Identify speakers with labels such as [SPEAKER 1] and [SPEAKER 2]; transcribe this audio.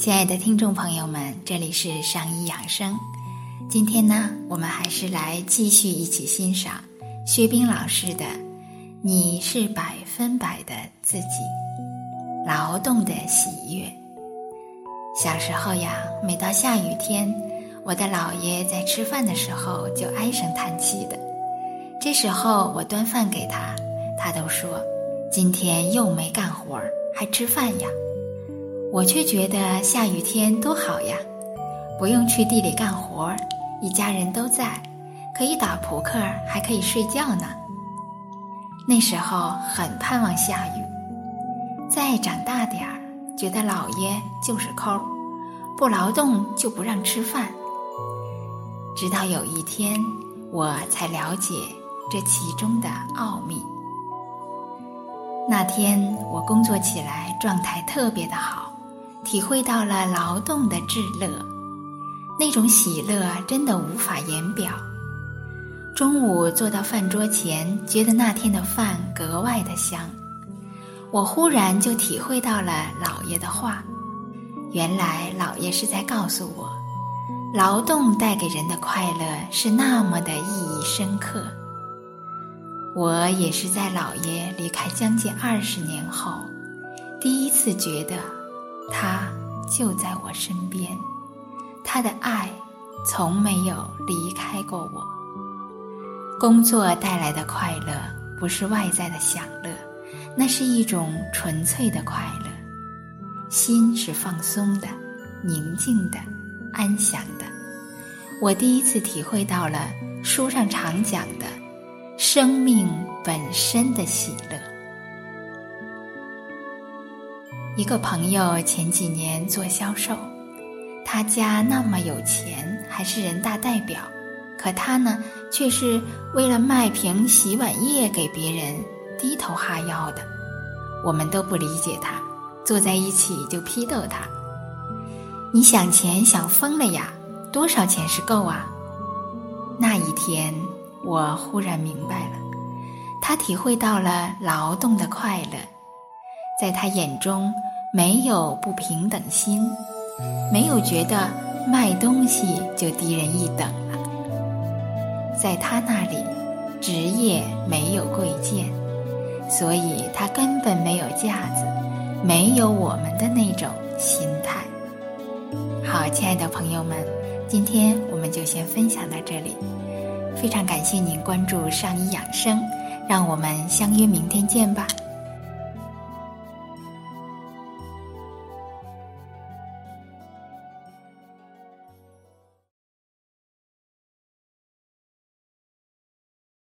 [SPEAKER 1] 亲爱的听众朋友们，这里是上医养生。今天呢，我们还是来继续一起欣赏薛冰老师的《你是百分百的自己》，劳动的喜悦。小时候呀，每到下雨天，我的姥爷在吃饭的时候就唉声叹气的。这时候我端饭给他，他都说：“今天又没干活儿，还吃饭呀。”我却觉得下雨天多好呀，不用去地里干活儿，一家人都在，可以打扑克，还可以睡觉呢。那时候很盼望下雨，再长大点儿，觉得姥爷就是抠，不劳动就不让吃饭。直到有一天，我才了解这其中的奥秘。那天我工作起来状态特别的好。体会到了劳动的至乐，那种喜乐真的无法言表。中午坐到饭桌前，觉得那天的饭格外的香。我忽然就体会到了老爷的话，原来老爷是在告诉我，劳动带给人的快乐是那么的意义深刻。我也是在姥爷离开将近二十年后，第一次觉得。他就在我身边，他的爱从没有离开过我。工作带来的快乐不是外在的享乐，那是一种纯粹的快乐，心是放松的、宁静的、安详的。我第一次体会到了书上常讲的生命本身的喜乐。一个朋友前几年做销售，他家那么有钱，还是人大代表，可他呢，却是为了卖瓶洗碗液给别人低头哈腰的。我们都不理解他，坐在一起就批斗他：“你想钱想疯了呀？多少钱是够啊？”那一天，我忽然明白了，他体会到了劳动的快乐。在他眼中，没有不平等心，没有觉得卖东西就低人一等了。在他那里，职业没有贵贱，所以他根本没有架子，没有我们的那种心态。好，亲爱的朋友们，今天我们就先分享到这里。非常感谢您关注上医养生，让我们相约明天见吧。